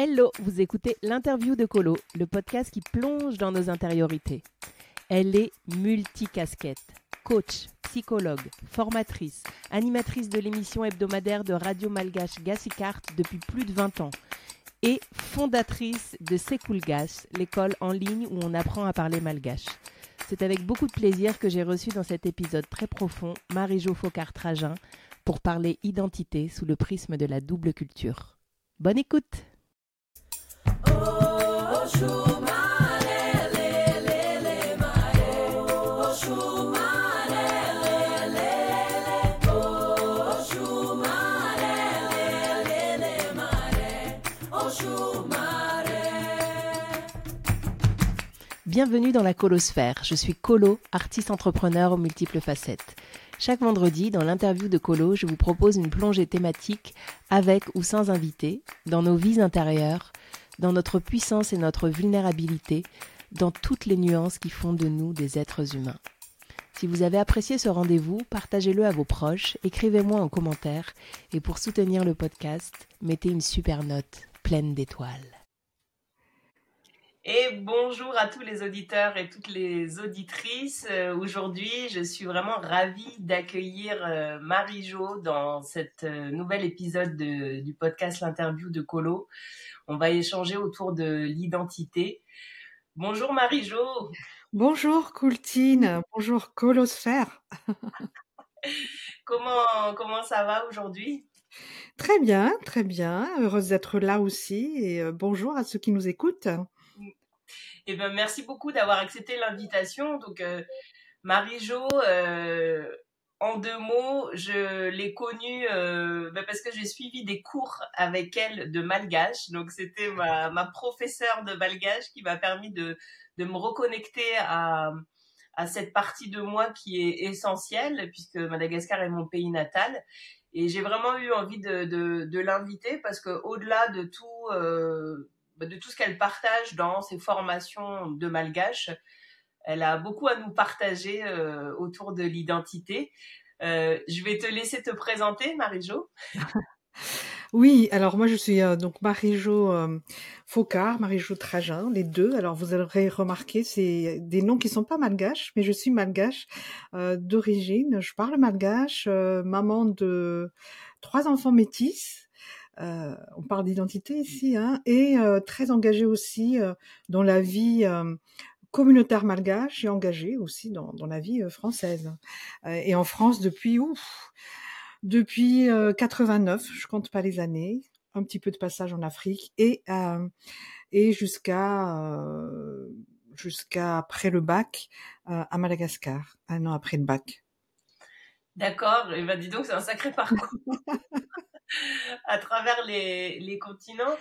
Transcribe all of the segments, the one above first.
Hello, vous écoutez l'interview de Colo, le podcast qui plonge dans nos intériorités. Elle est multicasquette, coach, psychologue, formatrice, animatrice de l'émission hebdomadaire de Radio Malgache Gassicart depuis plus de 20 ans et fondatrice de Sekulgas, l'école en ligne où on apprend à parler malgache. C'est avec beaucoup de plaisir que j'ai reçu dans cet épisode très profond Marie-Jo Focard-Trajan pour parler identité sous le prisme de la double culture. Bonne écoute! Bienvenue dans la colosphère. Je suis Colo, artiste entrepreneur aux multiples facettes. Chaque vendredi, dans l'interview de Colo, je vous propose une plongée thématique avec ou sans invité dans nos vies intérieures, dans notre puissance et notre vulnérabilité, dans toutes les nuances qui font de nous des êtres humains. Si vous avez apprécié ce rendez-vous, partagez-le à vos proches, écrivez-moi en commentaire et pour soutenir le podcast, mettez une super note pleine d'étoiles. Et bonjour à tous les auditeurs et toutes les auditrices. Euh, aujourd'hui, je suis vraiment ravie d'accueillir euh, Marie-Jo dans cet euh, nouvel épisode du podcast L'interview de Colo. On va échanger autour de l'identité. Bonjour Marie-Jo. Bonjour Coultine. Bonjour Colosphère. comment, comment ça va aujourd'hui? Très bien, très bien. Heureuse d'être là aussi et bonjour à ceux qui nous écoutent. Eh ben, merci beaucoup d'avoir accepté l'invitation. Donc, euh, Marie-Jo, euh, en deux mots, je l'ai connue euh, ben, parce que j'ai suivi des cours avec elle de malgache. Donc, c'était ma, ma professeure de malgache qui m'a permis de, de me reconnecter à, à cette partie de moi qui est essentielle puisque Madagascar est mon pays natal. Et j'ai vraiment eu envie de, de, l'inviter parce que au-delà de tout, de tout ce qu'elle partage dans ses formations de malgache. Elle a beaucoup à nous partager euh, autour de l'identité. Euh, je vais te laisser te présenter, Marie-Jo. Oui, alors moi je suis euh, donc Marie-Jo Focard, Marie-Jo Trajan, les deux. Alors vous aurez remarqué, c'est des noms qui sont pas malgaches, mais je suis malgache d'origine. Je parle malgache, maman de trois enfants métis. Euh, on parle d'identité ici, hein, et euh, très engagée aussi euh, dans la vie communautaire malgache et engagée aussi dans, la vie française. et en France depuis ouf, depuis 89, je compte pas les années, un petit peu de passage en Afrique et et jusqu'à jusqu'à après le bac à Madagascar, un an après le bac. D'accord, et ben dis donc c'est un sacré parcours. à travers les, les continents.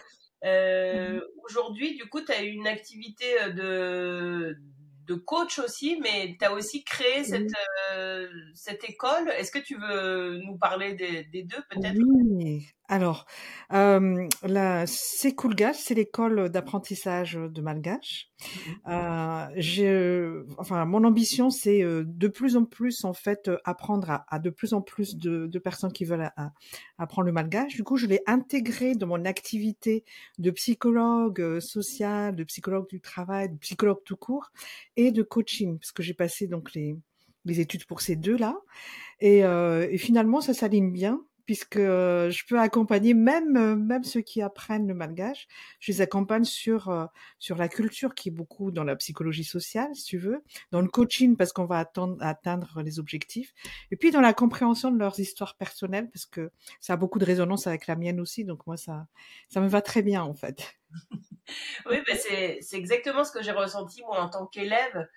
Euh, mmh aujourd'hui, du coup, tu as une activité euh, de, de coach aussi, mais tu as aussi créé cette, euh, cette école. Est-ce que tu veux nous parler des, des deux peut-être? Oui, alors, euh, la Sekulgash, c'est l'école d'apprentissage de malgache. Mmh euh, enfin, mon ambition, c'est euh, de plus en plus, en fait, apprendre à, de plus en plus de, de personnes qui veulent apprendre le malgache. Du coup, je l'ai intégré dans mon activité de psychologue social, de psychologue du travail, de psychologue tout court et de coaching, parce que j'ai passé donc les, les études pour ces deux-là. Et, euh, et finalement, ça s'aligne bien puisque euh, je peux accompagner même euh, même ceux qui apprennent le malgache, je les accompagne sur euh, sur la culture qui est beaucoup dans la psychologie sociale, si tu veux, dans le coaching parce qu'on va attendre, atteindre les objectifs, et puis dans la compréhension de leurs histoires personnelles parce que ça a beaucoup de résonance avec la mienne aussi, donc moi ça ça me va très bien en fait. oui, c'est c'est exactement ce que j'ai ressenti moi en tant qu'élève.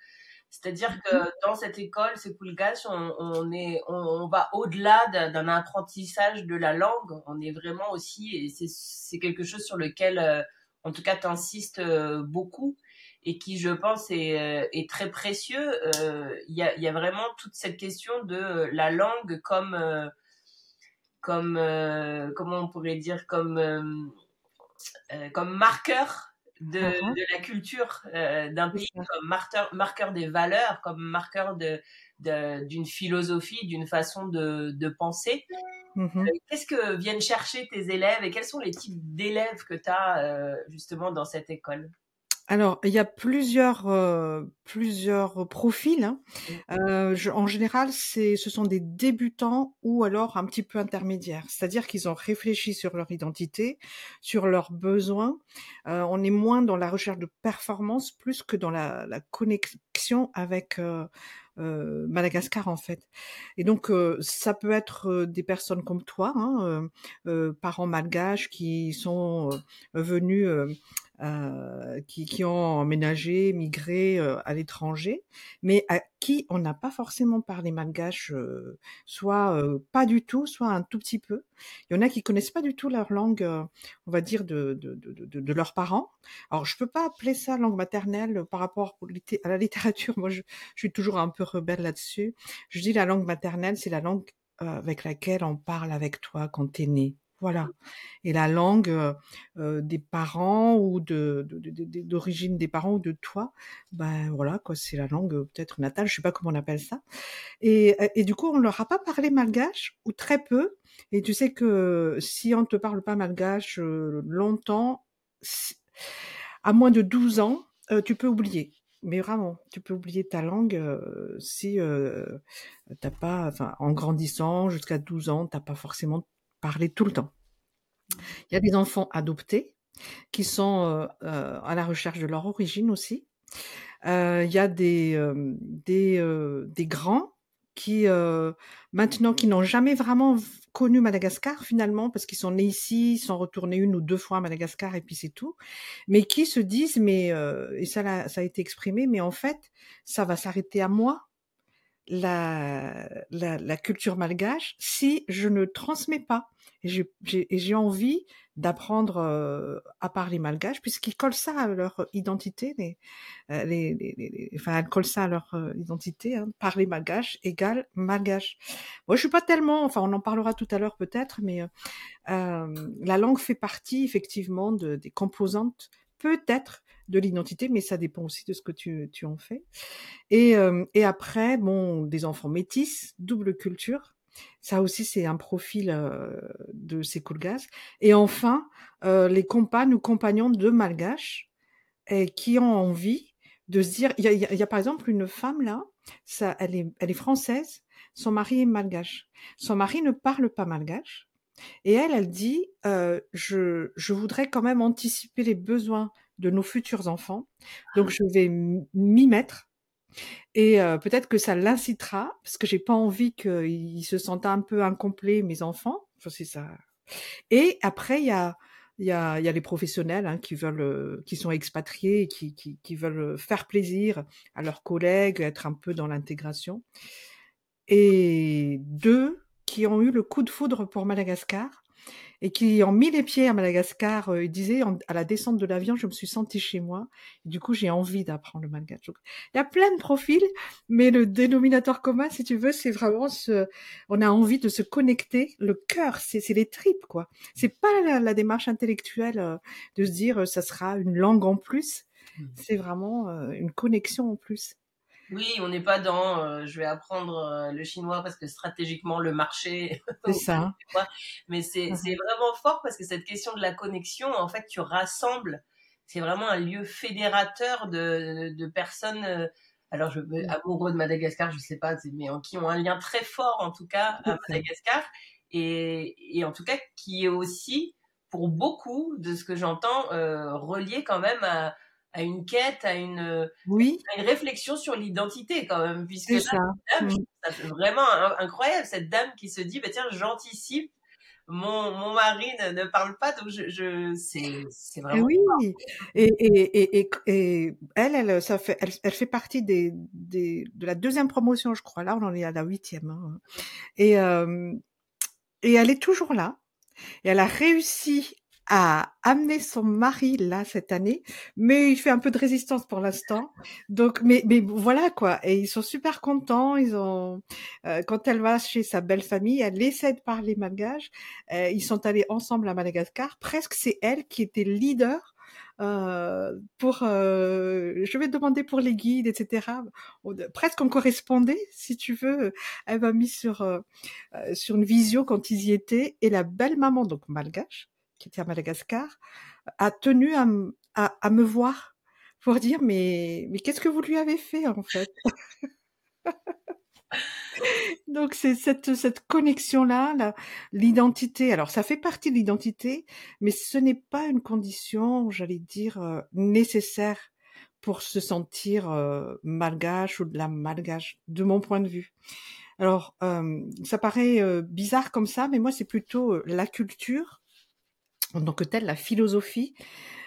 C'est-à-dire que mhm. dans cette école, c'est on, on, est, on, va au-delà d'un apprentissage de la langue. On est vraiment aussi, et c'est quelque chose sur lequel, euh, en tout cas, tu insistes euh, beaucoup et qui, je pense, est, euh, est très précieux. Il y, a, y, a, vraiment toute cette question de la langue comme, comme comment on pourrait dire, comme, comme marqueur de, uh-huh. de la culture d'un pays comme marqueur, marqueur des valeurs, comme marqueur de, d'une philosophie, d'une façon de, de penser. Mmh qu'est-ce que viennent chercher tes élèves et quels sont les types d'élèves que tu as justement dans cette école? Alors, il y a plusieurs, plusieurs profils. Hein. Mmh. en général, c'est, ce sont des débutants ou alors un petit peu intermédiaires. C'est-à-dire qu'ils ont réfléchi sur leur identité, sur leurs besoins. on est moins dans la recherche de performance plus que dans la, la connexion avec euh, Madagascar en fait. Et donc euh, ça peut être euh, des personnes comme toi, hein, parents malgaches qui sont venus euh, qui, qui, ont emménagé, migré euh, à l'étranger, mais à qui on n'a pas forcément parlé malgache, euh, soit pas du tout, soit un tout petit peu. Il y en a qui connaissent pas du tout leur langue, on va dire, de, de, de, de, leurs parents. Alors, je peux pas appeler ça langue maternelle par rapport à la littérature. Moi, je, je suis toujours un peu rebelle là-dessus. Je dis la langue maternelle, c'est la langue avec laquelle on parle avec toi quand tu es né. Voilà. Et la langue euh, des parents ou d'origine des parents ou de toi, ben voilà quoi, c'est la langue peut-être natale, je sais pas comment on appelle ça. Et, du coup, on leur a pas parlé malgache ou très peu. Et tu sais que si on te parle pas malgache longtemps, à moins de 12 ans, tu peux oublier. Mais vraiment, tu peux oublier ta langue si euh, t'as pas, en grandissant jusqu'à 12 ans, t'as pas forcément parler tout le temps. Il y a des enfants adoptés qui sont euh, euh, à la recherche de leur origine aussi. Euh, il y a des, des grands qui maintenant qui n'ont jamais vraiment connu Madagascar finalement parce qu'ils sont nés ici, sont retournés une ou deux fois à Madagascar et puis c'est tout, mais qui se disent mais et ça ça a été exprimé mais en fait ça va s'arrêter à moi la, la, la, culture malgache si je ne transmets pas. Et j'ai envie d'apprendre euh, à parler malgache, puisqu'ils collent ça à leur identité. Les, euh, les, les, enfin, elles collent ça à leur euh, identité. Hein. Parler malgache égale malgache. Moi, je suis pas tellement. Enfin, on en parlera tout à l'heure peut-être, mais la langue fait partie effectivement de, des composantes peut-être de l'identité, mais ça dépend aussi de ce que tu, tu en fais. Et, euh, et après, bon, des enfants métis, double culture. Ça aussi, c'est un profil euh, de ces gaz. Et enfin, euh, les compagnes ou compagnons de malgaches et qui ont envie de se dire, il y a, y a, par exemple une femme là, ça, elle est, elle est française, son mari est malgache. Son mari ne parle pas malgache. Et elle, elle dit, euh, je, je voudrais quand même anticiper les besoins de nos futurs enfants. Donc je vais m'y mettre. Et euh, peut-être que ça l'incitera, parce que j'ai pas envie qu'ils se sentent un peu incomplets, mes enfants. Enfin, c'est ça. Et après, il y a, il y a, il y a les professionnels hein, qui veulent, qui sont expatriés, qui, qui, qui veulent faire plaisir à leurs collègues, être un peu dans l'intégration. Et deux qui ont eu le coup de foudre pour Madagascar et qui ont mis les pieds à Madagascar, euh, il disait à la descente de l'avion, je me suis sentie chez moi. Et du coup, j'ai envie d'apprendre le malgache. il y a plein de profils, mais le dénominateur commun, si tu veux, c'est vraiment ce, on a envie de se connecter. Le cœur, c'est, les tripes, quoi. C'est pas la, démarche intellectuelle euh, de se dire, euh, ça sera une langue en plus. Mmh. C'est vraiment une connexion en plus. Oui, on n'est pas dans euh, je vais apprendre euh, le chinois parce que stratégiquement le marché. C'est ça. Mais c'est vraiment fort parce que cette question de la connexion, en fait, tu rassembles. C'est vraiment un lieu fédérateur de, de personnes. Euh, alors, je, amoureux de Madagascar, je sais pas, mais qui ont un lien très fort en tout cas à Madagascar et, et en tout cas qui est aussi pour beaucoup de ce que j'entends relié quand même à à une quête, à une, oui. une réflexion sur l'identité quand même, puisque là, ça. Dame, mm. ça vraiment incroyable cette dame qui se dit bah tiens j'anticipe mon, mon mari ne, parle pas donc je, je c'est c'est vraiment oui et, et, et, et, elle elle ça fait elle, elle fait partie des, des de la deuxième promotion je crois là on en est à la huitième hein. et euh, et elle est toujours là et elle a réussi a amené son mari là cette année, mais il fait un peu de résistance pour l'instant. Donc, mais, mais voilà quoi. Et ils sont super contents. Ils ont, euh, quand elle va chez sa belle famille, elle essaie de parler malgache. Euh, ils sont allés ensemble à Madagascar. Presque c'est elle qui était leader euh, pour, euh, je vais demander pour les guides, etc. Presque on correspondait, si tu veux. Elle m'a mis sur euh, sur une visio quand ils y étaient, et la belle maman, donc malgache, qui était à Madagascar, a tenu à, à, à me voir pour dire mais mais qu'est-ce que vous lui avez fait en fait? Donc c'est cette, cette connexion-là, l'identité. Alors ça fait partie de l'identité, mais ce n'est pas une condition, j'allais dire, euh, nécessaire pour se sentir euh, malgache ou de la malgache, de mon point de vue. Alors euh, ça paraît bizarre comme ça, mais moi c'est plutôt la culture en tant telle, la philosophie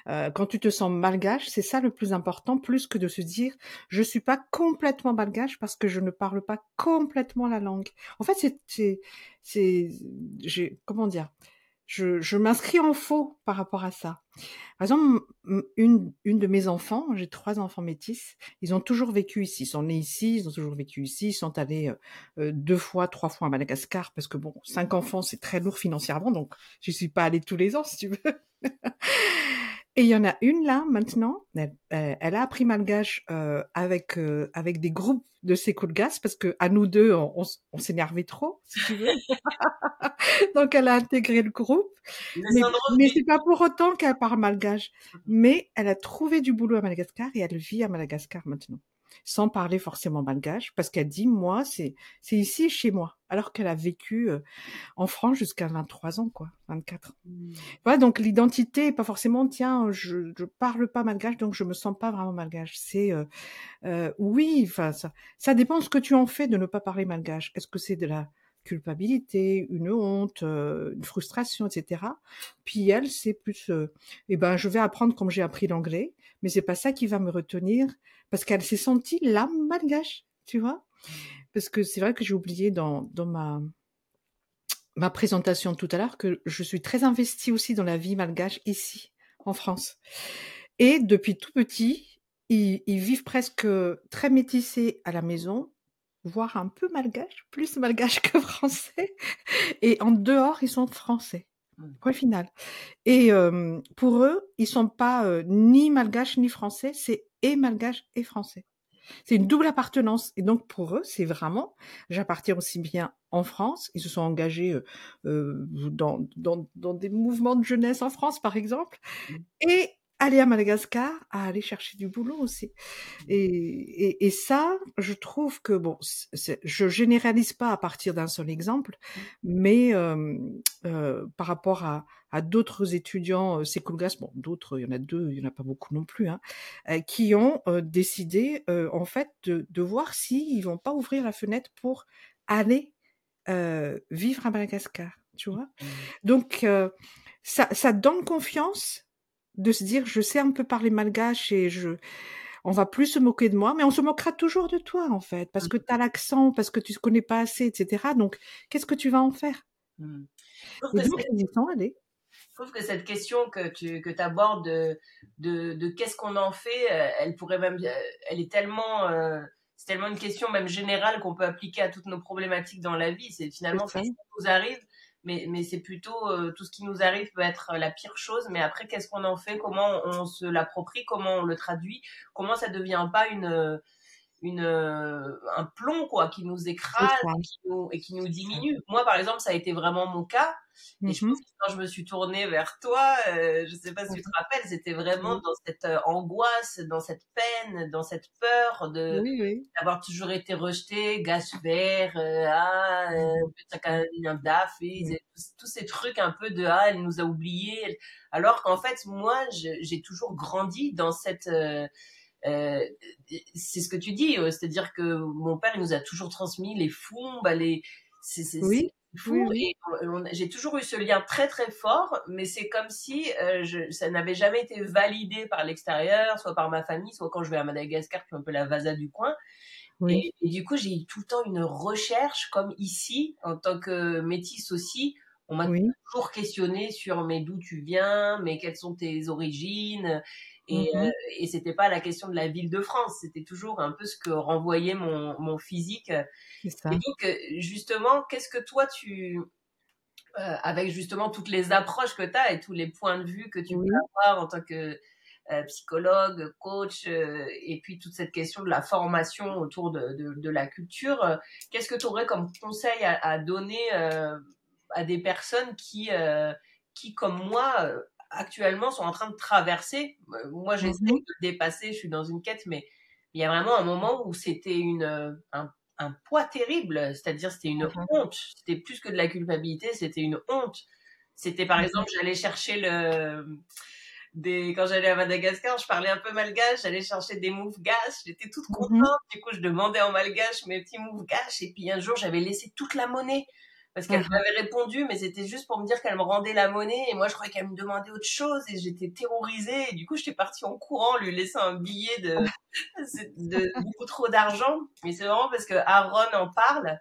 euh, quand tu te sens malgache, c'est ça le plus important, plus que de se dire je suis pas complètement malgache parce que je ne parle pas complètement la langue. En fait, c'est c'est comment dire je, je m'inscris en faux par rapport à ça. Par exemple, une, une de mes enfants, j'ai trois enfants métis, ils ont toujours vécu ici, ils sont nés ici, ils ont toujours vécu ici, ils sont allés euh, euh, deux fois, trois fois à Madagascar, parce que bon, cinq enfants, c'est très lourd financièrement, donc je suis pas allée tous les ans, si tu veux. Et il y en a une là maintenant, elle, euh, elle a appris malgache euh, avec euh, avec des groupes de ses coups de gaz parce que à nous deux on, on, s'énervait trop, si tu veux. Donc elle a intégré le groupe, mais, mais c'est pas pour autant qu'elle parle malgache. Mm-hmm. Mais elle a trouvé du boulot à Madagascar et elle vit à Madagascar maintenant sans parler forcément malgache, parce qu'elle dit moi c'est c'est ici chez moi, alors qu'elle a vécu euh, en France jusqu'à 23 ans quoi, 24. Mmh. Voilà donc l'identité est pas forcément tiens je je parle pas malgache donc je me sens pas vraiment malgache. C'est euh, euh, oui enfin ça ça dépend de ce que tu en fais de ne pas parler malgache. Est-ce que c'est de la culpabilité, une honte, euh, une frustration, etc. Puis elle, c'est plus, euh, eh ben, je vais apprendre comme j'ai appris l'anglais, mais c'est pas ça qui va me retenir parce qu'elle s'est sentie l'âme malgache, tu vois. Parce que c'est vrai que j'ai oublié dans, dans ma, ma présentation tout à l'heure que je suis très investie aussi dans la vie malgache ici, en France. Et depuis tout petit, ils, ils vivent presque très métissés à la maison voire un peu malgache, plus malgache que français. Et en dehors, ils sont français. Mmh. Point final. Et euh, pour eux, ils sont pas euh, ni malgaches ni français, c'est et malgache et français. C'est une double appartenance. Et donc pour eux, c'est vraiment, j'appartiens aussi bien en France. Ils se sont engagés euh, euh dans, dans, dans, des mouvements de jeunesse en France, par exemple. Mmh. Et aller à Madagascar, à aller chercher du boulot aussi. Et, et, et ça, je trouve que bon, je généralise pas à partir d'un seul exemple, mais euh, euh, par rapport à, à d'autres étudiants euh, Sekulgas, bon, d'autres, il y en a deux, il y en a pas beaucoup non plus, hein, euh, qui ont euh, décidé en fait de, de voir s'ils vont pas ouvrir la fenêtre pour aller vivre à Madagascar, tu vois. Mmh. Donc ça, ça donne confiance de se dire je sais un peu parler malgache et je on va plus se moquer de moi, mais on se moquera toujours de toi en fait, parce que mmh. tu as l'accent, parce que tu ne connais pas assez, etc. Donc, qu'est-ce que tu vas en faire? Mmh. Je trouve que cette question que tu que abordes de, de, de qu'est-ce qu'on en fait, euh, elle pourrait même, euh, elle est tellement, euh, c'est tellement une question même générale qu'on peut appliquer à toutes nos problématiques dans la vie. C'est finalement ce qui nous arrive mais, mais c'est plutôt euh, tout ce qui nous arrive peut être la pire chose, mais après, qu'est-ce qu'on en fait? Comment on se l'approprie? Comment on le traduit? Comment ça devient pas une une, euh, un plomb quoi qui nous écrase et qui nous, et qui nous, diminue. Moi par exemple ça a été vraiment mon cas. Et je pense mmh que quand je me suis tournée vers toi, euh, je sais pas si tu te rappelles, c'était vraiment dans cette euh, angoisse, dans cette peine, dans cette peur de d'avoir toujours été rejetée, Gasper, euh, ah, euh, DAF, et tous ces trucs un peu de ah elle nous a oubliés, alors qu'en fait moi j'ai toujours grandi dans cette euh, c'est ce que tu dis, euh, c'est-à-dire que mon père il nous a toujours transmis les bah les, c'est oui. fou. J'ai toujours eu ce lien très très fort, mais c'est comme si euh, je, ça n'avait jamais été validé par l'extérieur, soit par ma famille, soit quand je vais à Madagascar, qui est un peu la vasa du coin. Oui. Et, du coup, j'ai eu tout le temps une recherche, comme ici, en tant que métisse aussi. On m'a toujours questionné sur mais d'où tu viens, mais quelles sont tes origines? Et, mmh euh, et c'était pas la question de la ville de France, c'était toujours un peu ce que renvoyait mon, mon physique. Ça. Et donc, euh, justement, qu'est-ce que toi, tu, euh, avec justement toutes les approches que tu as et tous les points de vue que tu peux avoir en tant que psychologue, coach, et puis toute cette question de la formation autour de, de, la culture. Qu'est-ce que tu aurais comme conseil à, donner à des personnes qui, qui comme moi, actuellement sont en train de traverser. Moi, j'essaie mmh de dépasser, je suis dans une quête, mais il y a vraiment un moment où c'était une un un poids terrible, c'est-à-dire c'était une mmh honte, c'était plus que de la culpabilité, c'était une honte. C'était par mmh exemple, j'allais chercher le des quand j'allais à Madagascar, je parlais un peu malgache, j'allais chercher des moufgaches, j'étais toute mmh contente, du coup je demandais en malgache mes petits moufgaches et puis un jour j'avais laissé toute la monnaie parce qu'elle m'avait répondu, mais c'était juste pour me dire qu'elle me rendait la monnaie. Et moi, je croyais qu'elle me demandait autre chose. Et j'étais terrorisée. Et du coup, j'étais partie en courant, lui laisser un billet de, de beaucoup trop d'argent. Mais c'est vraiment parce que Aaron en parle,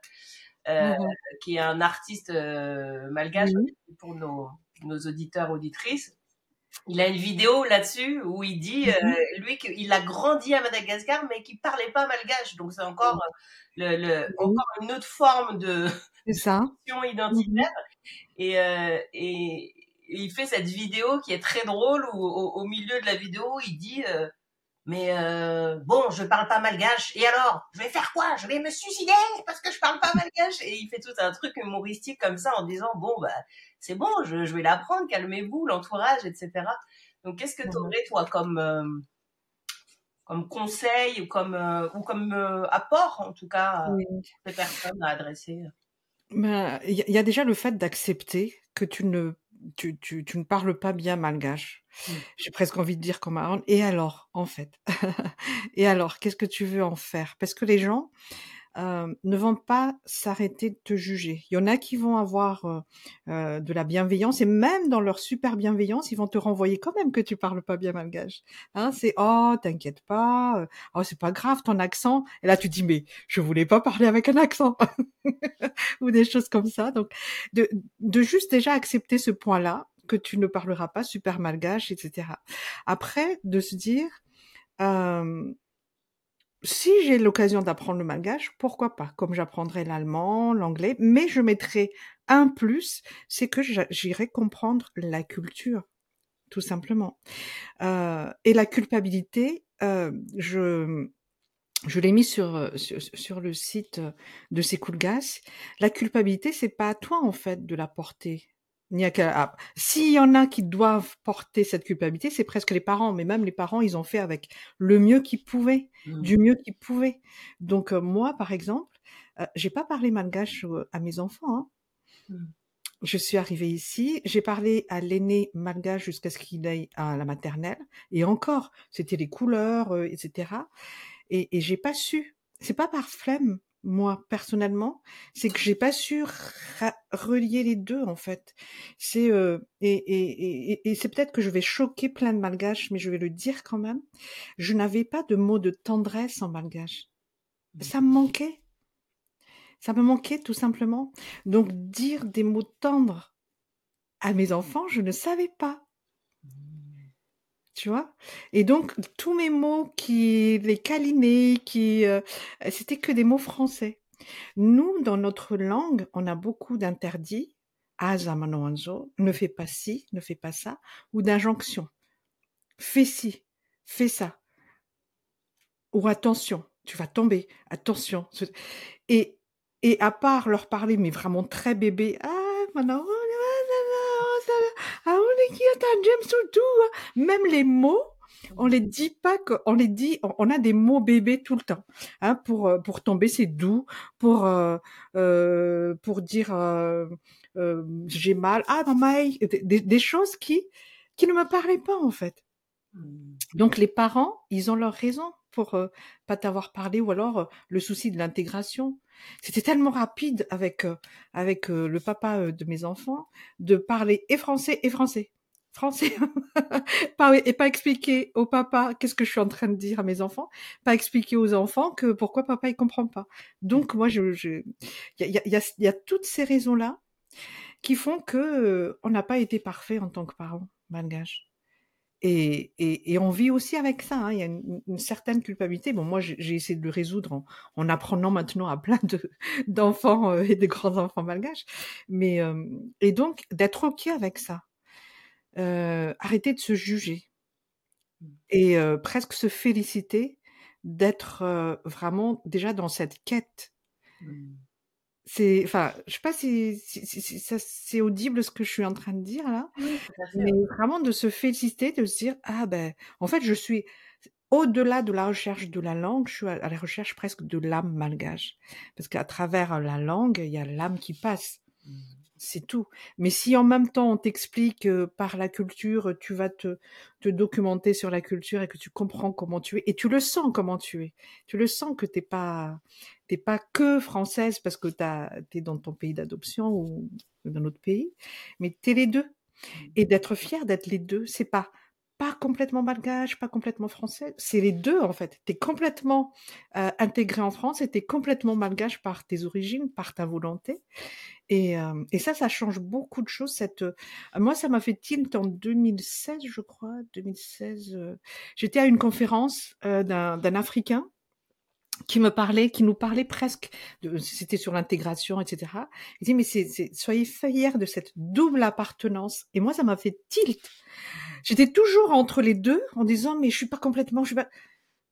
euh, qui est un artiste euh, malgache pour nos, nos auditeurs, auditrices. Il a une vidéo là-dessus où il dit, euh, lui, qu'il a grandi à Madagascar, mais qu'il parlait pas malgache. Donc, c'est encore, le, le, encore une autre forme de, c'est ça. identitaire. Et, euh, et, il fait cette vidéo qui est très drôle où au, milieu de la vidéo, il dit euh, mais euh, bon, je parle pas malgache. Et alors, je vais faire quoi? Je vais me suicider parce que je parle pas malgache. Et il fait tout un truc humoristique comme ça en disant bon bah c'est bon, je, je vais l'apprendre, calmez-vous, l'entourage, etc. Donc qu'est-ce que tu aurais toi comme euh, comme conseil ou comme ou comme apport en tout cas oui. ces personnes à adresser? Ben, il y, a déjà le fait d'accepter que tu ne, tu, tu, tu, ne parles pas bien malgache. Mmh. J'ai presque envie de dire comme Aaron. Et alors, en fait? Et alors, qu'est-ce que tu veux en faire? Parce que les gens, euh, ne vont pas s'arrêter de te juger. Il y en a qui vont avoir euh, euh, de la bienveillance et même dans leur super bienveillance, ils vont te renvoyer quand même que tu parles pas bien malgache. Hein, c'est oh t'inquiète pas, oh c'est pas grave ton accent. Et là tu dis mais je voulais pas parler avec un accent ou des choses comme ça. Donc de, de juste déjà accepter ce point-là que tu ne parleras pas super malgache, etc. Après de se dire euh, si j'ai l'occasion d'apprendre le malgache, pourquoi pas Comme j'apprendrai l'allemand, l'anglais, mais je mettrai un plus, c'est que j'irai comprendre la culture, tout simplement. Euh, et la culpabilité, euh, je l'ai mis sur, sur le site de Sekoulgas. La culpabilité, c'est pas à toi en fait de la porter. À S'il y en a qui doivent porter cette culpabilité, c'est presque les parents. Mais même les parents, ils ont fait avec le mieux qu'ils pouvaient, mmh. du mieux qu'ils pouvaient. Donc euh, moi, par exemple, euh, j'ai pas parlé malgache à mes enfants. Hein. Mmh. Je suis arrivée ici, j'ai parlé à l'aîné malgache jusqu'à ce qu'il aille à la maternelle. Et encore, c'était les couleurs, euh, etc. Et, et j'ai pas su. C'est pas par flemme moi personnellement, c'est que j'ai pas su relier les deux en fait. C'est euh, et, et, et, et c'est peut-être que je vais choquer plein de malgaches, mais je vais le dire quand même. Je n'avais pas de mots de tendresse en malgache. Ça me manquait. Ça me manquait tout simplement. Donc dire des mots tendres à mes enfants, je ne savais pas tu vois? Et donc tous mes mots qui les câlinaient, qui euh, c'était que des mots français. Nous, dans notre langue, on a beaucoup d'interdits. Azamanoanzo, ne fais pas ci, ne fais pas ça, ou d'injonctions. Fais ci, fais ça. Ou attention, tu vas tomber, attention. Et, et à part leur parler, mais vraiment très bébé, ah, maintenant, qui j'aime surtout. Même les mots, on les dit pas que, on les dit, on a des mots bébés tout le temps. Hein, pour euh, pour tomber, c'est doux. Pour euh, euh, pour dire euh, euh j'ai mal. Ah maman, des, des choses qui qui ne me parlaient pas en fait. Mmh. Donc les parents, ils ont leur raison pour euh, pas t'avoir parlé ou alors le souci de l'intégration. C'était tellement rapide avec euh, avec euh, le papa de mes enfants de parler et français et français. Français et pas expliquer au papa qu'est-ce que je suis en train de dire à mes enfants, pas expliquer aux enfants que pourquoi papa il comprend pas. Donc moi je il y a, y, a, y a toutes ces raisons là qui font que on n'a pas été parfait en tant que parents malgaches. Et, et, et, on vit aussi avec ça. Hein. Il y a une, une, certaine culpabilité. Bon, moi, j'ai essayé de le résoudre en, en, apprenant maintenant à plein d'enfants euh, et de grands enfants malgaches. Mais euh, et donc d'être ok avec ça. Euh, arrêter de se juger. et presque se féliciter d'être vraiment déjà dans cette quête. Mmh. C'est, enfin, je sais pas si, c'est audible ce que je suis en train de dire là, mais vraiment de se féliciter, de se dire ah ben, en fait, je suis au-delà de la recherche de la langue, je suis à la recherche presque de l'âme malgache, parce qu'à travers la langue, il y a l'âme qui passe. Mmh c'est tout. Mais si en même temps on t'explique par la culture, tu vas te, te documenter sur la culture et que tu comprends comment tu es, et tu le sens comment tu es, tu le sens que t'es pas t'es pas que française parce que tu es dans ton pays d'adoption ou dans autre pays, mais tu es les deux. Mmh. Et d'être fier d'être les deux, c'est pas pas complètement malgache, pas complètement français, c'est les deux en fait. Tu es complètement intégré en France et tu es complètement malgache par tes origines, par ta volonté. Et, et, ça, ça change beaucoup de choses. Cette, moi, ça m'a fait tilt en 2016, je crois, 2016. J'étais à une conférence d'un Africain qui me parlait, qui nous parlait presque, c'était sur l'intégration, etc. Il dit mais c'est, soyez fiers de cette double appartenance. Et moi, ça m'a fait tilt. J'étais toujours entre les deux en disant mais je suis pas complètement, je suis pas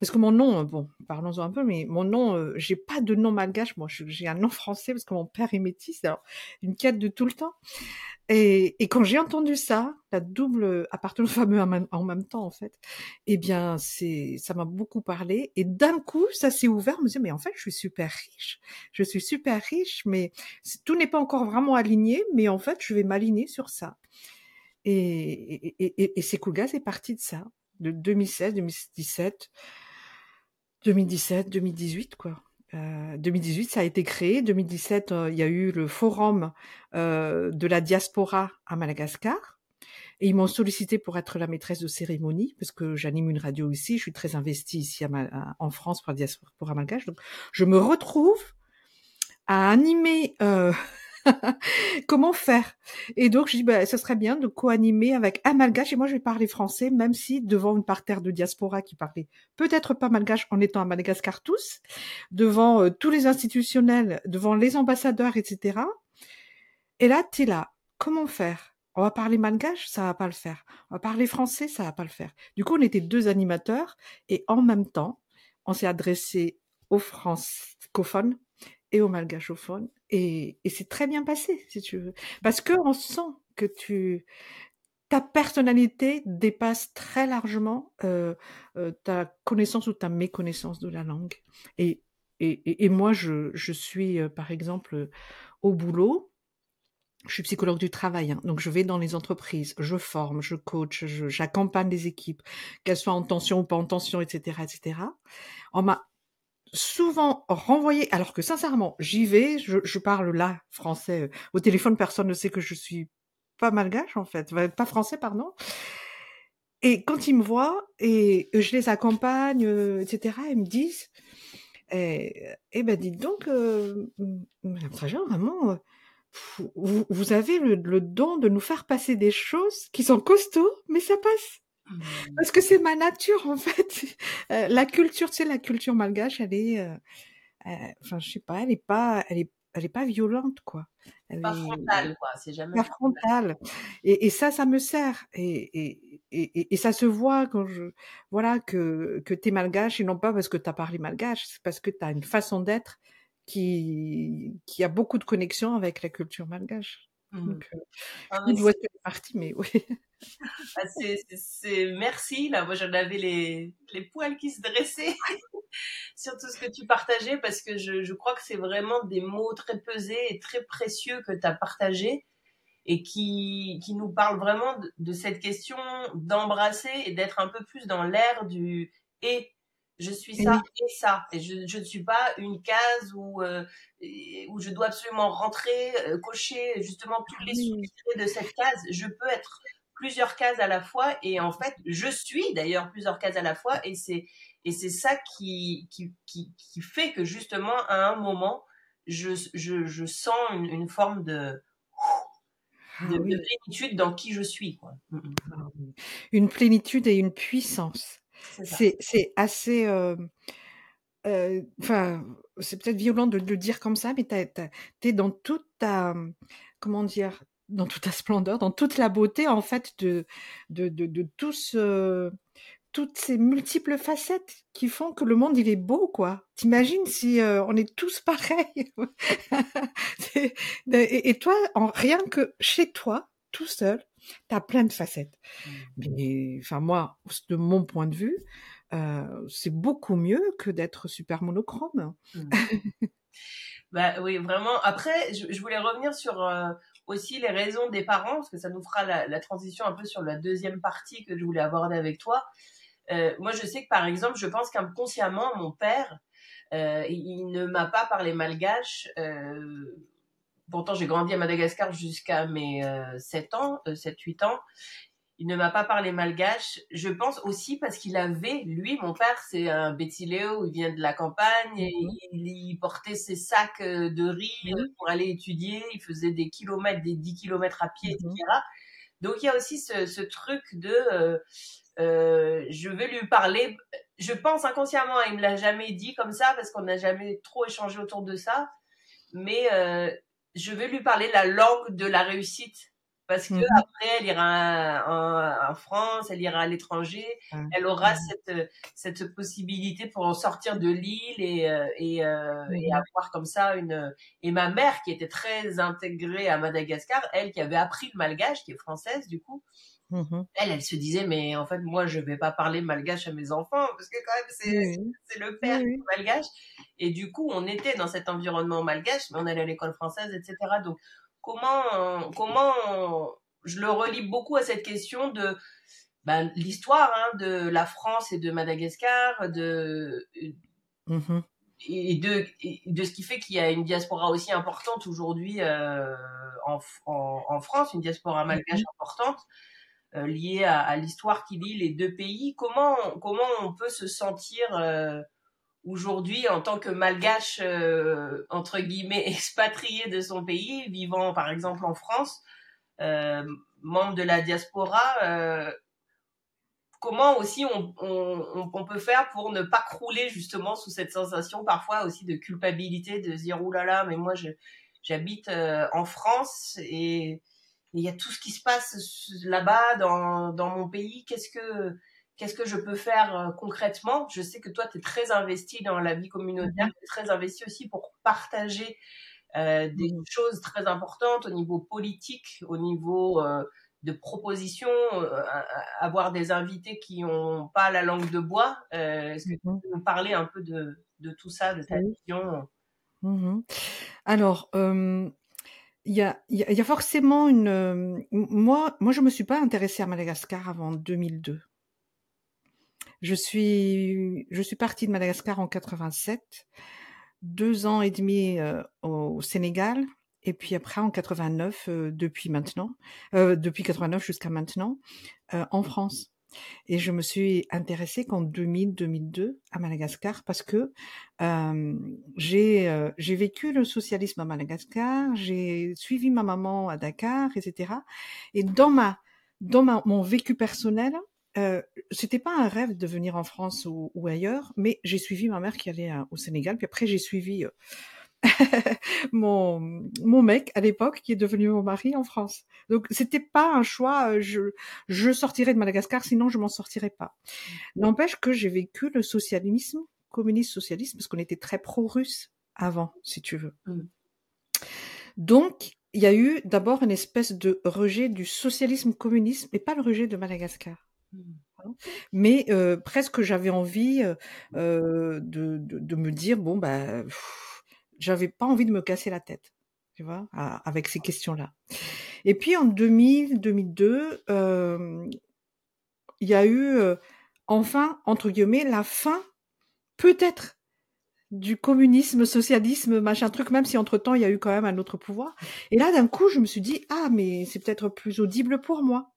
parce que mon nom, bon, parlons-en un peu, mais mon nom, euh, j'ai pas de nom malgache, moi, j'ai un nom français parce que mon père est métis, alors une quête de tout le temps. Et, et quand j'ai entendu ça, la double appartenance fameux en même, temps, en fait, eh bien, c'est, ça m'a beaucoup parlé. Et d'un coup, ça s'est ouvert, je me disais, mais en fait, je suis super riche, je suis super riche, mais tout n'est pas encore vraiment aligné, mais en fait, je vais m'aligner sur ça. Et, et, et, et c'est est parti de ça, de 2016, 2017. 2017, 2018, quoi. Euh, 2018, ça a été créé. 2017, euh, il y a eu le forum euh, de la diaspora à Madagascar. Et ils m'ont sollicité pour être la maîtresse de cérémonie, parce que j'anime une radio ici. Je suis très investie ici en France pour la diaspora malgache. Donc, je me retrouve à animer euh, Comment faire? Et donc, je dis, bah, ça serait bien de co-animer avec un malgache. Et moi, je vais parler français, même si devant une parterre de diaspora qui parlait peut-être pas malgache en étant à Madagascar tous, devant euh, tous les institutionnels, devant les ambassadeurs, etc. Et là, tu es là. Comment faire? On va parler malgache, ça va pas le faire. On va parler français, ça va pas le faire. Du coup, on était deux animateurs et en même temps, on s'est adressé aux francophones et aux malgachophones et, c'est très bien passé, si tu veux. Parce que on sent que tu, ta personnalité dépasse très largement euh, euh, ta connaissance ou ta méconnaissance de la langue. Et, et, et moi, je, je suis, euh, par exemple, au boulot. Je suis psychologue du travail, hein, donc je vais dans les entreprises, je forme, je coach, j'accompagne les équipes, qu'elles soient en tension ou pas en tension, etc., etc. On m'a souvent renvoyé, alors que sincèrement, j'y vais, je, je, parle là français. Euh, au téléphone, personne ne sait que je suis pas malgache en fait, pas français, pardon. Et quand ils me voient et je les accompagne, euh, etc., ils me disent, eh, eh ben dites donc, euh, Madame vraiment, vous, vous, avez le, le don de nous faire passer des choses qui sont costauds, mais ça passe. Mmh. Parce que c'est ma nature en fait. Euh, la culture, tu sais, la culture malgache, elle est, euh, euh, enfin, je sais pas, elle est pas, elle est, elle est pas violente quoi. Elle pas frontale quoi. C'est jamais. Pas frontale. Et, et, ça, ça me sert. Et, et, et, et, ça se voit quand je, voilà, que que t'es malgache et non pas parce que t'as parlé malgache, c'est parce que t'as une façon d'être qui qui a beaucoup de connexion avec la culture malgache. Mmh. Donc, euh, ah, doit être partie, mais oui. Ah, c'est merci là. Moi, j'en avais les, les poils qui se dressaient sur tout ce que tu partageais parce que je, je crois que c'est vraiment des mots très pesés et très précieux que tu as partagés et qui, qui nous parlent vraiment de, de cette question d'embrasser et d'être un peu plus dans l'air du et je suis ça et ça. Et je, je ne suis pas une case où, euh, où je dois absolument rentrer, euh, cocher justement tous les sous de cette case. Je peux être plusieurs cases à la fois et en fait, je suis d'ailleurs plusieurs cases à la fois et c'est et c'est ça qui, qui, qui, qui, fait que justement à un moment, je, je, je sens une, une forme de, ah de, de, plénitude dans qui je suis. Quoi. Mm, mm. Ah une plénitude et une puissance. C'est assez. Euh, euh, enfin, c'est peut-être violent de, le dire comme ça, mais tu es dans toute ta. Comment dire dans toute ta splendeur, dans toute la beauté en fait de de, de, de toutes ces multiples facettes qui font que le monde il est beau quoi. T'imagines si euh, on est tous pareils et, et, toi, en, rien que chez toi, tout seul, t'as plein de facettes. Mmh. Mais enfin moi, de mon point de vue, euh, c'est beaucoup mieux que d'être super monochrome. Mmh. bah oui, vraiment. Après, je, je voulais revenir sur euh, aussi les raisons des parents, parce que ça nous fera la, la, transition un peu sur la deuxième partie que je voulais aborder avec toi. Euh, moi, je sais que par exemple, je pense qu'inconsciemment, mon père, il ne m'a pas parlé malgache. Euh, pourtant, j'ai grandi à Madagascar jusqu'à mes 7 ans, 7-8 ans. Il ne m'a pas parlé malgache. Je pense aussi parce qu'il avait, lui, mon père, c'est un Bétiléo, il vient de la campagne, et mhm. il, portait ses sacs de riz pour aller étudier, il faisait des kilomètres, des 10 kilomètres à pied, etc. Mhm. Donc il y a aussi ce, ce truc de euh, je vais lui parler. Je pense inconsciemment, il me l'a jamais dit comme ça parce qu'on n'a jamais trop échangé autour de ça. Mais euh, je vais lui parler la langue de la réussite parce que mhm. après elle ira en, France, elle ira à l'étranger, elle aura cette cette possibilité pour en sortir de l'île et euh, et, et mhm. avoir comme ça une et ma mère qui était très intégrée à Madagascar, elle qui avait appris le malgache, qui est française du coup, Mmh elle, elle se disait, mais en fait, moi, je vais pas parler malgache à mes enfants, parce que quand même, c'est le père malgache. Et du coup, on était dans cet environnement malgache, mais on allait à l'école française, etc. Donc, comment, comment, je le relie beaucoup à cette question de ben, l'histoire hein, de la France et de Madagascar, de, mmh et de, de ce qui fait qu'il y a une diaspora aussi importante aujourd'hui euh, en, en, France, une diaspora malgache mmh importante. Euh, lié à, à l'histoire qui lie les deux pays. Comment, comment on peut se sentir euh, aujourd'hui en tant que malgache, euh, entre guillemets, expatrié de son pays, vivant par exemple en France, membre de la diaspora comment aussi on, on, on, peut faire pour ne pas crouler justement sous cette sensation parfois aussi de culpabilité, de se dire « là là, mais moi j'habite en France et il y a tout ce qui se passe là-bas dans, dans mon pays. Qu'est-ce que qu'est-ce que je peux faire euh, concrètement? Je sais que toi, tu es très investi dans la vie communautaire, mm-hmm. tu es très investi aussi pour partager euh, des mm-hmm. choses très importantes au niveau politique, au niveau euh, de propositions, euh, avoir des invités qui n'ont pas la langue de bois. Est-ce que tu mm-hmm. peux nous parler un peu de, de tout ça, de ta vision? Alors, il y a, y a, forcément une. Euh, moi, moi, je me suis pas intéressée à Madagascar avant 2002. Je suis, je suis partie de Madagascar en 87, deux ans et demi euh, au Sénégal, et puis après en 89, euh, depuis maintenant, depuis 89 jusqu'à maintenant, en France. Et je me suis intéressée qu'en 2000-2002 à Madagascar parce que euh, j'ai j'ai vécu le socialisme à Madagascar, j'ai suivi ma maman à Dakar, etc. Et dans ma dans ma, mon vécu personnel, euh, c'était pas un rêve de venir en France ou, ou ailleurs, mais j'ai suivi ma mère qui allait au Sénégal, puis après j'ai suivi mon, mon mec à l'époque qui est devenu mon mari en France. Donc c'était pas un choix. Euh, je, je sortirais de Madagascar, sinon je m'en sortirais pas. N'empêche que j'ai vécu le socialisme, communiste socialiste, parce qu'on était très pro-russe avant, si tu veux. Mmh. Donc il y a eu d'abord une espèce de rejet du socialisme communisme, et pas le rejet de Madagascar. Mmh. Mais euh, presque j'avais envie euh, euh de, de, de, me dire bon bah j'avais pas envie de me casser la tête, tu vois, avec ces questions-là. Et puis en 2000, 2002, euh, il y a eu euh, enfin entre guillemets la fin, peut-être du communisme, socialisme, machin truc, même si entre-temps il y a eu quand même un autre pouvoir. Et là, d'un coup, je me suis dit, ah, mais c'est peut-être plus audible pour moi.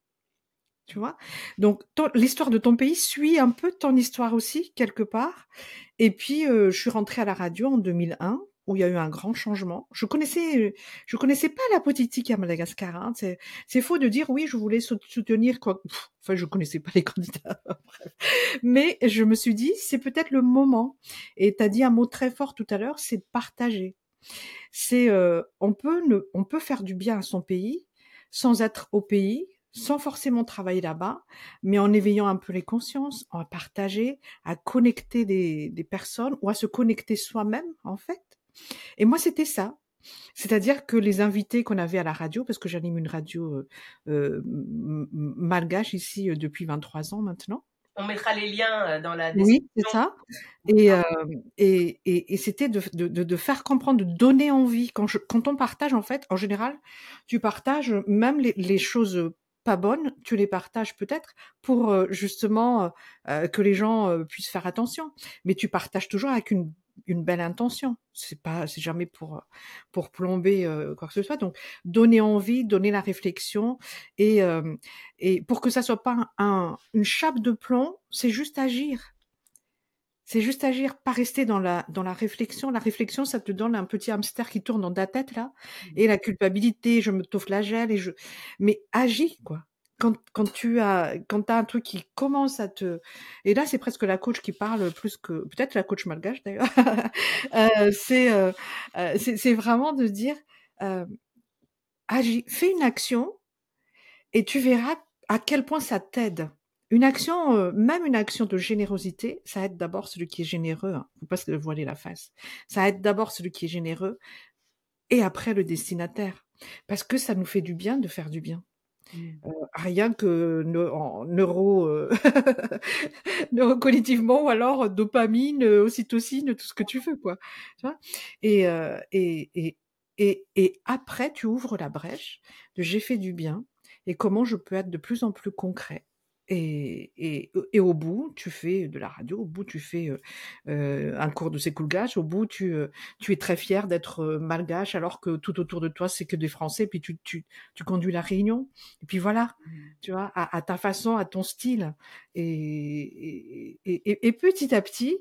Tu vois Donc, l'histoire de ton pays suit un peu ton histoire aussi, quelque part. Et puis, euh, je suis rentrée à la radio en 2001 où il y a eu un grand changement. Je connaissais, je connaissais pas la politique à Madagascar. Hein. C'est, c'est faux de dire oui, je voulais soutenir quoi. enfin, je connaissais pas les candidats. Mais je me suis dit, c'est peut-être le moment. Et tu as dit un mot très fort tout à l'heure, c'est de partager. C'est, euh, on peut ne, on peut faire du bien à son pays sans être au pays, sans forcément travailler là-bas, mais en éveillant un peu les consciences, en partager, à connecter des, des personnes ou à se connecter soi-même, en fait. Et moi, c'était ça. C'est-à-dire que les invités qu'on avait à la radio, parce que j'anime une radio euh, euh malgache ici euh, depuis 23 ans maintenant. On mettra les liens euh, dans la description. Oui, c'est ça. Et, et, et, et c'était de, de, de, faire comprendre, de donner envie. Quand, je, quand on partage, en fait, en général, tu partages même les, les choses pas bonnes, tu les partages peut-être pour justement que les gens puissent faire attention. Mais tu partages toujours avec une une belle intention. C'est pas, c'est jamais pour pour plomber euh, quoi que ce soit. Donc donner envie, donner la réflexion et euh, et pour que ça soit pas un, une chape de plomb, c'est juste agir. C'est juste agir, pas rester dans la dans la réflexion. La réflexion, ça te donne un petit hamster qui tourne dans ta tête là, mmh. et la culpabilité, je me flagelle et je. Mais agis quoi quand, tu as quand as un truc qui commence à te et là c'est presque la coach qui parle plus que peut-être la coach malgache d'ailleurs. Euh, c'est euh, euh, c'est vraiment de dire agis fais une action et tu verras à quel point ça t'aide. Une action même une action de générosité ça aide d'abord celui qui est généreux hein, faut pas se voiler la face. Ça aide d'abord celui qui est généreux et après le destinataire. Parce que ça nous fait du bien de faire du bien Mmh. Rien que neuro, euh, neurocognitivement ou alors dopamine, ocytocine, tout ce que tu veux, quoi. Tu et, et, et, et, et après, tu ouvres la brèche de j'ai fait du bien et comment je peux être de plus en plus concret et, et, et, au bout, tu fais de la radio, au bout, tu fais euh, un cours de sécoulgage, au bout, tu, tu es très fier d'être malgache alors que tout autour de toi, c'est que des Français, puis tu, tu, tu conduis la réunion. Et puis voilà, mmh. tu vois, à, à, ta façon, à ton style. Et, et, et petit à petit,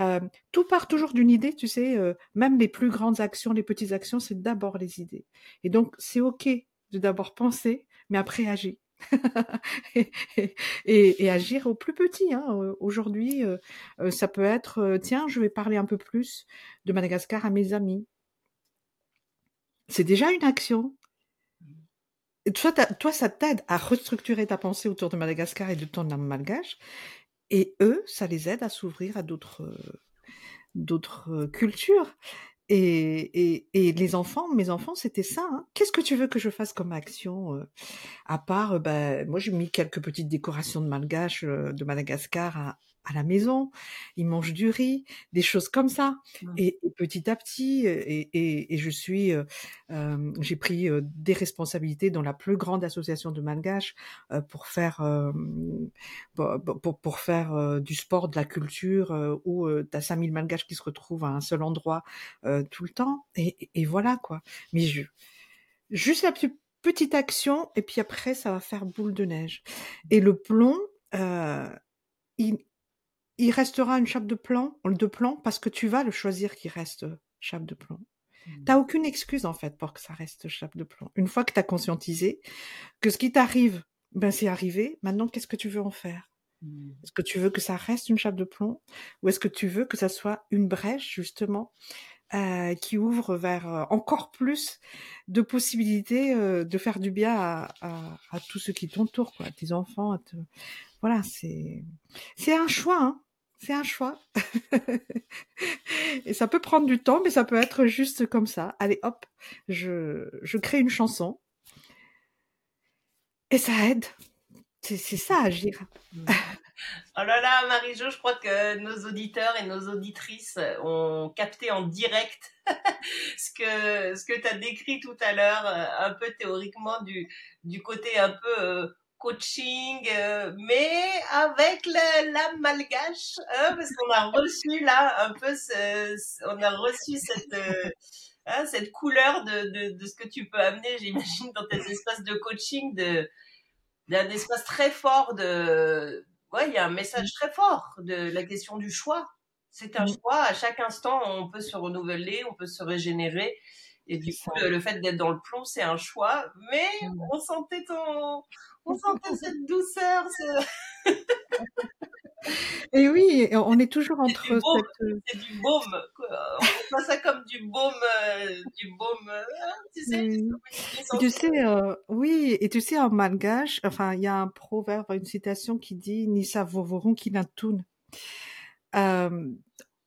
euh, tout part toujours d'une idée, tu sais, euh, même les plus grandes actions, les petites actions, c'est d'abord les idées. Et donc, c'est OK de d'abord penser, mais après agir. et, agir au plus petit. Hein. Aujourd'hui, euh, euh, ça peut être, euh, tiens, je vais parler un peu plus de Madagascar à mes amis. C'est déjà une action. Toi, ça t'aide à restructurer ta pensée autour de Madagascar et de ton âme malgache. Et eux, ça les aide à s'ouvrir à d'autres cultures. Et, les enfants, mes enfants, c'était ça. Hein. Qu'est-ce que tu veux que je fasse comme action euh, À part, ben, moi j'ai mis quelques petites décorations de malgache euh, de Madagascar à, à la maison, ils mangent du riz, des choses comme ça. Mmh. Et, petit à petit, et, et, et je suis, euh, euh j'ai pris euh, des responsabilités dans la plus grande association de Malgache euh, pour faire, pour, pour, faire du sport, de la culture, où tu as 5000 Malgaches qui se retrouvent à un seul endroit tout le temps. Et, et, voilà quoi. Mais je, juste la petite action, et puis après ça va faire boule de neige. Et le plomb, il, il restera une chape de plomb, de plomb parce que tu vas le choisir qui reste chape de plomb. Mmh. T'as aucune excuse en fait pour que ça reste chape de plomb. Une fois que t'as conscientisé que ce qui t'arrive, ben c'est arrivé. Maintenant, qu'est-ce que tu veux en faire? Mmh. Est-ce que tu veux que ça reste une chape de plomb ou est-ce que tu veux que ça soit une brèche justement euh, qui ouvre vers euh, encore plus de possibilités euh, de faire du bien à, à, à tous ceux qui t'entourent, quoi, à tes enfants. À te... Voilà, c'est c'est un choix. Hein c'est un choix. et ça peut prendre du temps, mais ça peut être juste comme ça. Allez, hop, je, crée une chanson. Et ça aide. C'est ça, agir. Oh là là, Marie-Jo, je crois que nos auditeurs et nos auditrices ont capté en direct ce que, ce tu as décrit tout à l'heure, euh, un peu théoriquement, du, du côté un peu euh, coaching, euh, mais avec l'âme malgache, hein, parce qu'on a reçu là un peu, ce, on a reçu cette, euh, hein, cette couleur de, de, de, ce que tu peux amener, j'imagine, dans tes espaces de coaching, de d'un espace très fort de, ouais, il y a un message très fort de la question du choix. C'est un choix. À chaque instant, on peut se renouveler, on peut se régénérer. Et du coup, le, fait d'être dans le plomb, c'est un choix. Mais on sentait ton, on sentait cette douceur. Et oui, on est toujours entre c'est du baume, cette... On voit ça comme du baume, du baume, hein, tu sais. Tu sais, oui, et tu sais en malgache, enfin, il y a un proverbe, une citation qui dit "Nisa vovorun kinatun". Euh,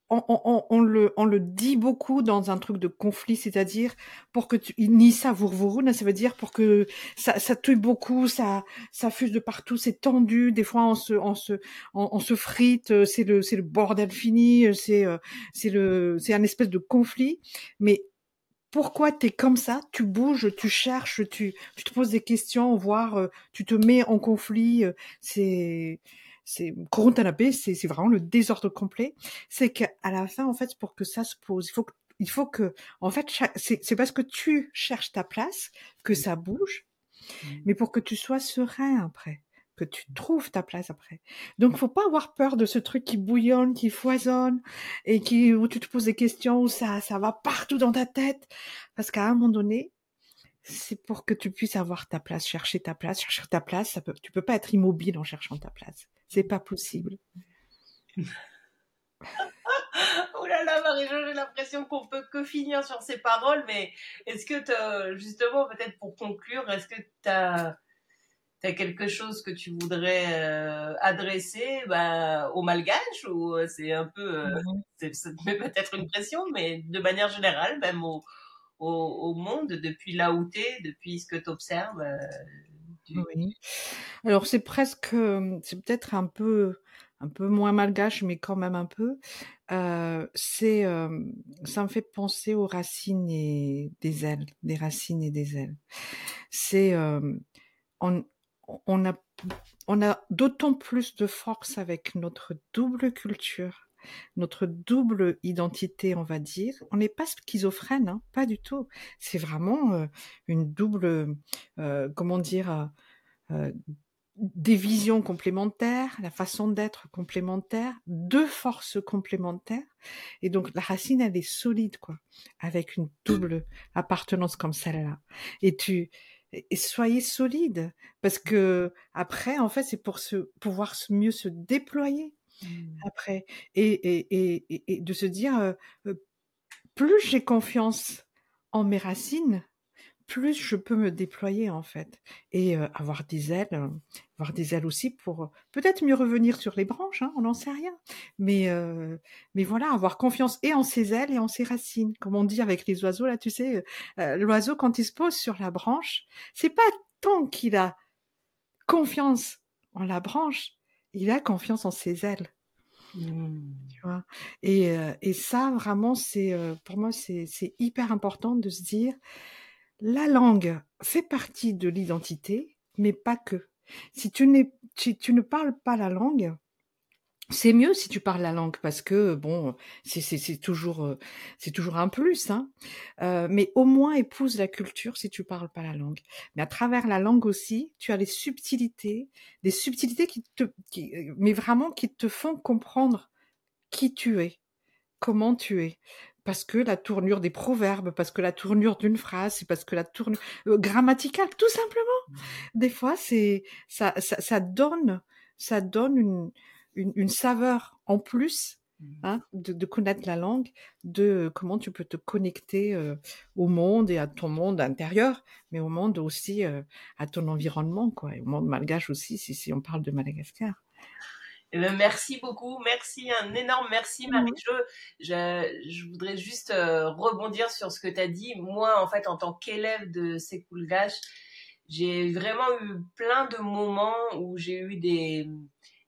on, on, on, le, on le dit beaucoup dans un truc de conflit, c'est-à-dire pour que tu, ni ça vourvouroune, ça veut dire pour que ça, ça tue beaucoup, ça, ça fuse de partout, c'est tendu. Des fois, on se, on se, on, se frite, c'est le, c'est le bordel fini, c'est, c'est le, c'est un espèce de conflit. Mais pourquoi tu es comme ça? Tu bouges, tu cherches, tu, tu te poses des questions, voire tu te mets en conflit. C'est c'est paix, c'est vraiment le désordre complet. C'est qu'à la fin, en fait, pour que ça se pose, il faut que, il faut que, en fait, c'est parce que tu cherches ta place que ça bouge, mmh. mais pour que tu sois serein après, que tu trouves ta place après. Donc, faut pas avoir peur de ce truc qui bouillonne, qui foisonne et qui où tu te poses des questions, où ça, ça va partout dans ta tête, parce qu'à un moment donné, c'est pour que tu puisses avoir ta place, chercher ta place, chercher ta place. Ça peut, tu peux pas être immobile en cherchant ta place. C'est pas possible. oh là là, Marie-Jo, j'ai l'impression qu'on peut que finir sur ces paroles, mais est-ce que, justement, peut-être pour conclure, est-ce que tu as, quelque chose que tu voudrais euh, adresser bah, aux Malgaches ou euh, c'est un peu, euh, ça te met peut-être une pression, mais de manière générale, même au, monde depuis là où tu es, depuis ce que tu observes oui. Alors c'est presque, c'est peut-être un peu, un peu moins malgache, mais quand même un peu. Euh, c'est, ça me fait penser aux racines et des ailes, des racines et des ailes. C'est, on, on a, on a d'autant plus de force avec notre double culture notre double identité, on va dire. On n'est pas schizophrène, hein, pas du tout. C'est vraiment euh, une double, euh, comment dire, euh, des visions complémentaires, la façon d'être complémentaire, deux forces complémentaires. Et donc la racine, elle est solide, quoi, avec une double appartenance comme celle-là. Et tu, soyez solide parce que après, en fait, c'est pour se pouvoir mieux se déployer Mmh. après. Et, et, et, et, de se dire, plus j'ai confiance en mes racines, plus je peux me déployer en fait et avoir des ailes, avoir des ailes aussi pour peut-être mieux revenir sur les branches, hein, on n'en sait rien. Mais mais voilà, avoir confiance et en ses ailes et en ses racines, comme on dit avec les oiseaux là, tu sais, l'oiseau quand il se pose sur la branche, c'est pas tant qu'il a confiance en la branche, il a confiance en ses ailes. Mmh. Tu vois? Et, et, ça, vraiment, c'est pour moi, c'est hyper important de se dire, la langue fait partie de l'identité, mais pas que. Si tu, si tu ne parles pas la langue, c'est mieux si tu parles la langue parce que bon, c'est toujours euh, c'est toujours un plus, hein. Euh, mais au moins épouse la culture si tu parles pas la langue. Mais à travers la langue aussi, tu as les subtilités, des subtilités qui te, qui, mais vraiment qui te font comprendre qui tu es, comment tu es. Parce que la tournure des proverbes, parce que la tournure d'une phrase, c'est parce que la tournure euh, grammaticale, tout simplement. Mmh. Des fois, c'est ça, ça, ça donne, ça donne une une, saveur en plus mmh. hein, de, connaître la langue, de comment tu peux te connecter euh, au monde et à ton monde intérieur, mais au monde aussi euh, à ton environnement, quoi, et au monde malgache aussi, si, si on parle de Madagascar. Eh ben, merci beaucoup, merci, un énorme merci mmh. Marie-Jo. Je, je, voudrais juste euh, rebondir sur ce que tu as dit. Moi, en fait, en tant qu'élève de Sekoulgache, j'ai vraiment eu plein de moments où j'ai eu des,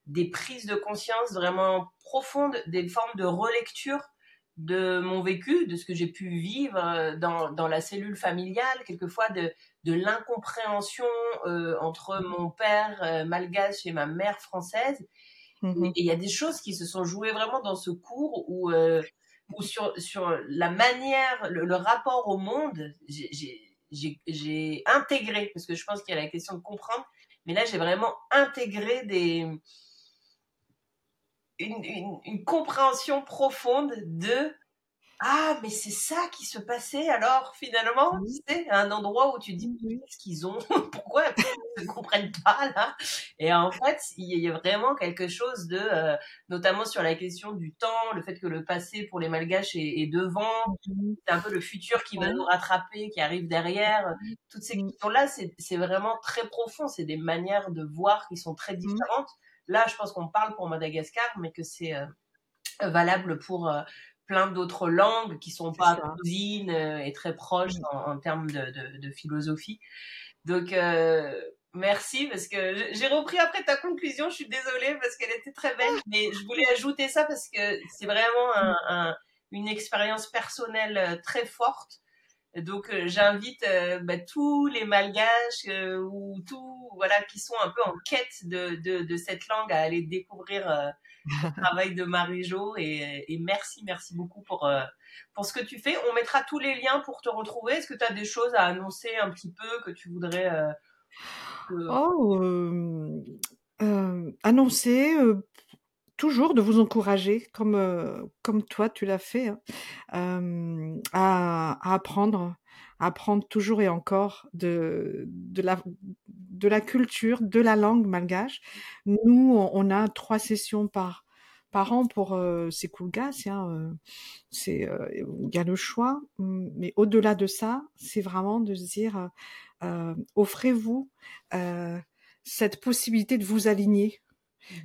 des prises de conscience vraiment profondes, des formes de relecture de mon vécu, de ce que j'ai pu vivre euh, dans, dans, la cellule familiale, quelquefois de, de l'incompréhension euh, entre mon père euh, malgache et ma mère française. Mmh et il y a des choses qui se sont jouées vraiment dans ce cours où, où sur, sur la manière, le, le rapport au monde, j'ai intégré, parce que je pense qu'il y a la question de comprendre, mais là j'ai vraiment intégré des, une, une, compréhension profonde de ah, mais c'est ça qui se passait alors finalement, Oui, à un endroit où tu dis oui, qu'est-ce qu'ils ont, pourquoi ils ne comprennent pas là? Et en fait, il y a vraiment quelque chose de, euh, notamment sur la question du temps, le fait que le passé pour les Malgaches est, est devant, c'est un peu le futur qui va nous rattraper, qui arrive derrière. Toutes ces Mm, questions-là, c'est c'est vraiment très profond, c'est des manières de voir qui sont très mm, différentes. Là, je pense qu'on parle pour Madagascar, mais que c'est euh, valable pour euh, plein d'autres langues qui sont pas cousines euh, et très proches Mm. en, en termes de, de, de philosophie. Donc, merci parce que j'ai repris après ta conclusion. Je suis désolée parce qu'elle était très belle, mais je voulais ajouter ça parce que c'est vraiment un, un- une expérience personnelle très forte. Donc, euh, j'invite euh, bah, tous les malgaches euh, ou tous voilà qui sont un peu en quête de, de, de cette langue à aller découvrir le travail de Marie-Jo et, et merci, merci beaucoup pour, pour ce que tu fais. On mettra tous les liens pour te retrouver. Est-ce que tu as des choses à annoncer un petit peu que tu voudrais euh, que... Oh, euh, euh, annoncer, toujours de vous encourager, comme, euh, comme toi tu l'as fait, hein, euh, à, à apprendre, à apprendre toujours et encore de, de la, de la culture, de la langue malgache. Nous, on, a trois sessions par, par an pour euh, ces Kulgas, hein, euh, c'est, euh, il y a le choix, hum, mais au-delà de ça, c'est vraiment de se dire, euh, offrez-vous cette possibilité de vous aligner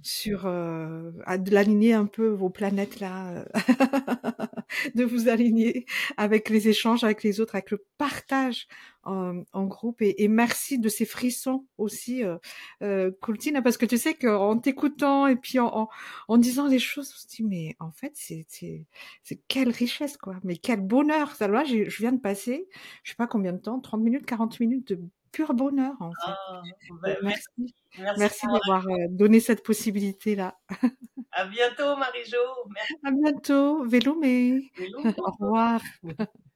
sur euh, à de l'aligner un peu vos planètes là, euh, de vous aligner avec les échanges avec les autres, avec le partage en, groupe et, merci de ces frissons aussi, euh, euh, parce que tu sais qu'en t'écoutant et puis en, en, en disant les choses, on se dit mais en fait c'est c'est quelle richesse quoi, mais quel bonheur. Ça là, je viens de passer, je sais pas combien de temps, 30 minutes, 40 minutes de pur bonheur en fait. Ah, bah, Donc, merci, merci, d'avoir euh, donné cette possibilité là. À bientôt, Marie-Jo. À bientôt, vélo mais au revoir.